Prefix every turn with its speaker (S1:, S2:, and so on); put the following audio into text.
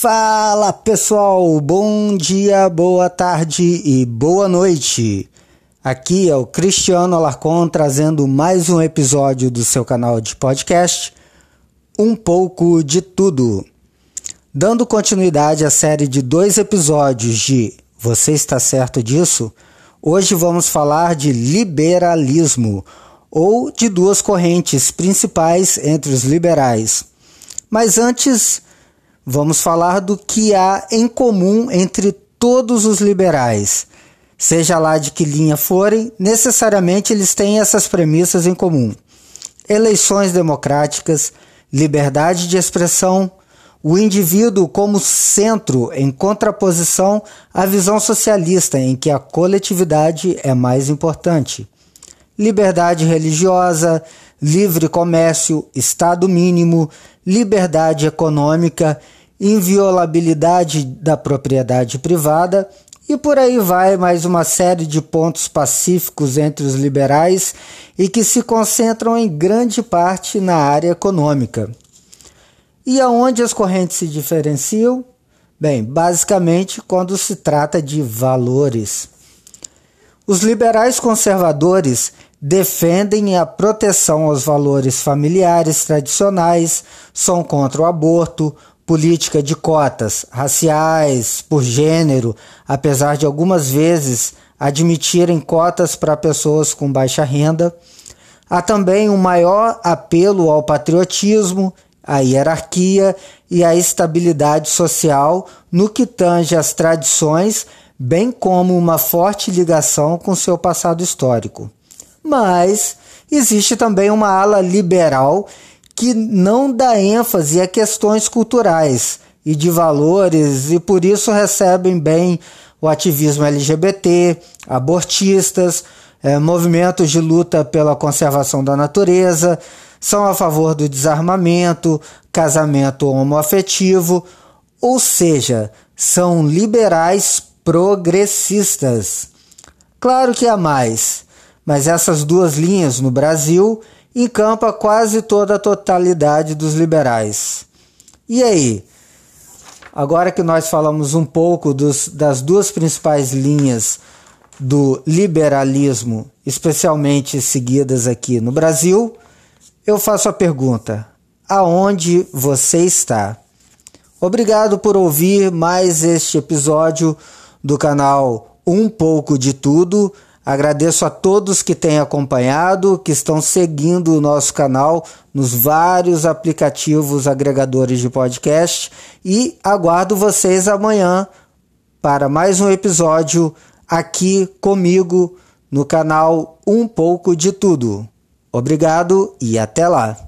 S1: Fala pessoal, bom dia, boa tarde e boa noite. Aqui é o Cristiano Alarcon trazendo mais um episódio do seu canal de podcast, Um pouco de tudo. Dando continuidade à série de dois episódios de Você está certo disso? Hoje vamos falar de liberalismo ou de duas correntes principais entre os liberais. Mas antes, vamos falar do que há em comum entre todos os liberais. Seja lá de que linha forem, necessariamente eles têm essas premissas em comum: eleições democráticas, liberdade de expressão, o indivíduo como centro em contraposição à visão socialista em que a coletividade é mais importante liberdade religiosa, livre comércio, Estado mínimo, liberdade econômica, inviolabilidade da propriedade privada e por aí vai mais uma série de pontos pacíficos entre os liberais e que se concentram em grande parte na área econômica. E aonde as correntes se diferenciam? Bem, basicamente quando se trata de valores. Os liberais conservadores defendem a proteção aos valores familiares tradicionais, são contra o aborto, política de cotas raciais, por gênero, apesar de algumas vezes admitirem cotas para pessoas com baixa renda. Há também um maior apelo ao patriotismo, à hierarquia e à estabilidade social no que tange às tradições, bem como uma forte ligação com seu passado histórico mas existe também uma ala liberal que não dá ênfase a questões culturais e de valores e por isso recebem bem o ativismo LGBT, abortistas, é, movimentos de luta pela conservação da natureza, são a favor do desarmamento, casamento homoafetivo, ou seja, são liberais progressistas. Claro que há mais mas essas duas linhas no Brasil encampa quase toda a totalidade dos liberais. E aí? Agora que nós falamos um pouco dos, das duas principais linhas do liberalismo, especialmente seguidas aqui no Brasil, eu faço a pergunta: aonde você está? Obrigado por ouvir mais este episódio do canal Um pouco de Tudo. Agradeço a todos que têm acompanhado, que estão seguindo o nosso canal nos vários aplicativos agregadores de podcast e aguardo vocês amanhã para mais um episódio aqui comigo no canal Um pouco de tudo. Obrigado e até lá.